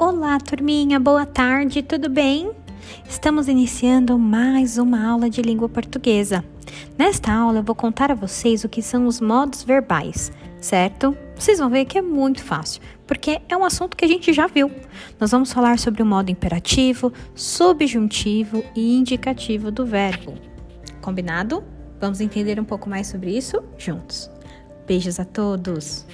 Olá, turminha, boa tarde, tudo bem? Estamos iniciando mais uma aula de língua portuguesa. Nesta aula eu vou contar a vocês o que são os modos verbais, certo? Vocês vão ver que é muito fácil, porque é um assunto que a gente já viu. Nós vamos falar sobre o modo imperativo, subjuntivo e indicativo do verbo. Combinado? Vamos entender um pouco mais sobre isso juntos. Beijos a todos!